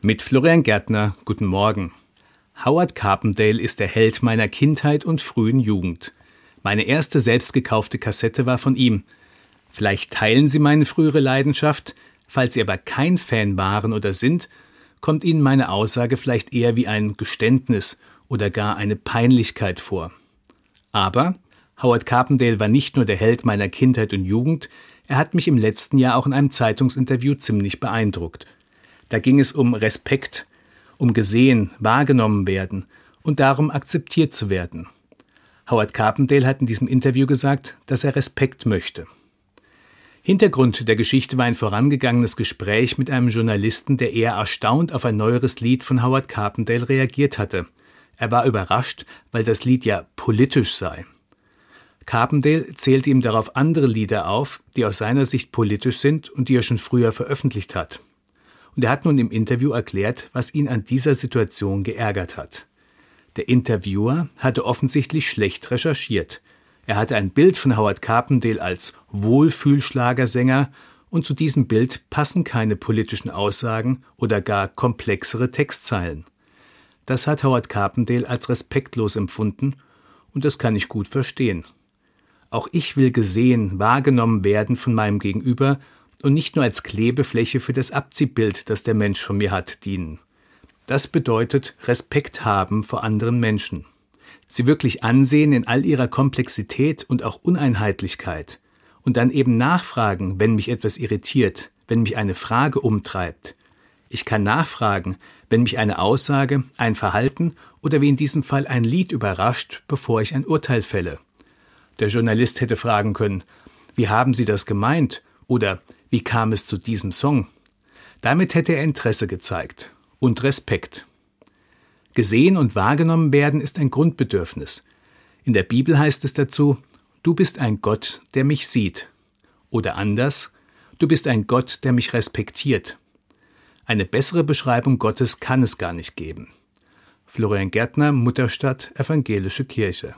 Mit Florian Gärtner, guten Morgen. Howard Carpendale ist der Held meiner Kindheit und frühen Jugend. Meine erste selbst gekaufte Kassette war von ihm. Vielleicht teilen Sie meine frühere Leidenschaft, falls Sie aber kein Fan waren oder sind, kommt Ihnen meine Aussage vielleicht eher wie ein Geständnis oder gar eine Peinlichkeit vor. Aber Howard Carpendale war nicht nur der Held meiner Kindheit und Jugend, er hat mich im letzten Jahr auch in einem Zeitungsinterview ziemlich beeindruckt. Da ging es um Respekt, um gesehen, wahrgenommen werden und darum akzeptiert zu werden. Howard Carpendale hat in diesem Interview gesagt, dass er Respekt möchte. Hintergrund der Geschichte war ein vorangegangenes Gespräch mit einem Journalisten, der eher erstaunt auf ein neueres Lied von Howard Carpendale reagiert hatte. Er war überrascht, weil das Lied ja politisch sei. Carpendale zählte ihm darauf andere Lieder auf, die aus seiner Sicht politisch sind und die er schon früher veröffentlicht hat und er hat nun im Interview erklärt, was ihn an dieser Situation geärgert hat. Der Interviewer hatte offensichtlich schlecht recherchiert. Er hatte ein Bild von Howard Carpendale als Wohlfühlschlagersänger und zu diesem Bild passen keine politischen Aussagen oder gar komplexere Textzeilen. Das hat Howard Carpendale als respektlos empfunden und das kann ich gut verstehen. Auch ich will gesehen, wahrgenommen werden von meinem Gegenüber und nicht nur als Klebefläche für das Abziehbild, das der Mensch von mir hat, dienen. Das bedeutet Respekt haben vor anderen Menschen. Sie wirklich ansehen in all ihrer Komplexität und auch Uneinheitlichkeit. Und dann eben nachfragen, wenn mich etwas irritiert, wenn mich eine Frage umtreibt. Ich kann nachfragen, wenn mich eine Aussage, ein Verhalten oder wie in diesem Fall ein Lied überrascht, bevor ich ein Urteil fälle. Der Journalist hätte fragen können, wie haben Sie das gemeint? Oder wie kam es zu diesem Song? Damit hätte er Interesse gezeigt und Respekt. Gesehen und wahrgenommen werden ist ein Grundbedürfnis. In der Bibel heißt es dazu, du bist ein Gott, der mich sieht. Oder anders, du bist ein Gott, der mich respektiert. Eine bessere Beschreibung Gottes kann es gar nicht geben. Florian Gärtner, Mutterstadt, Evangelische Kirche.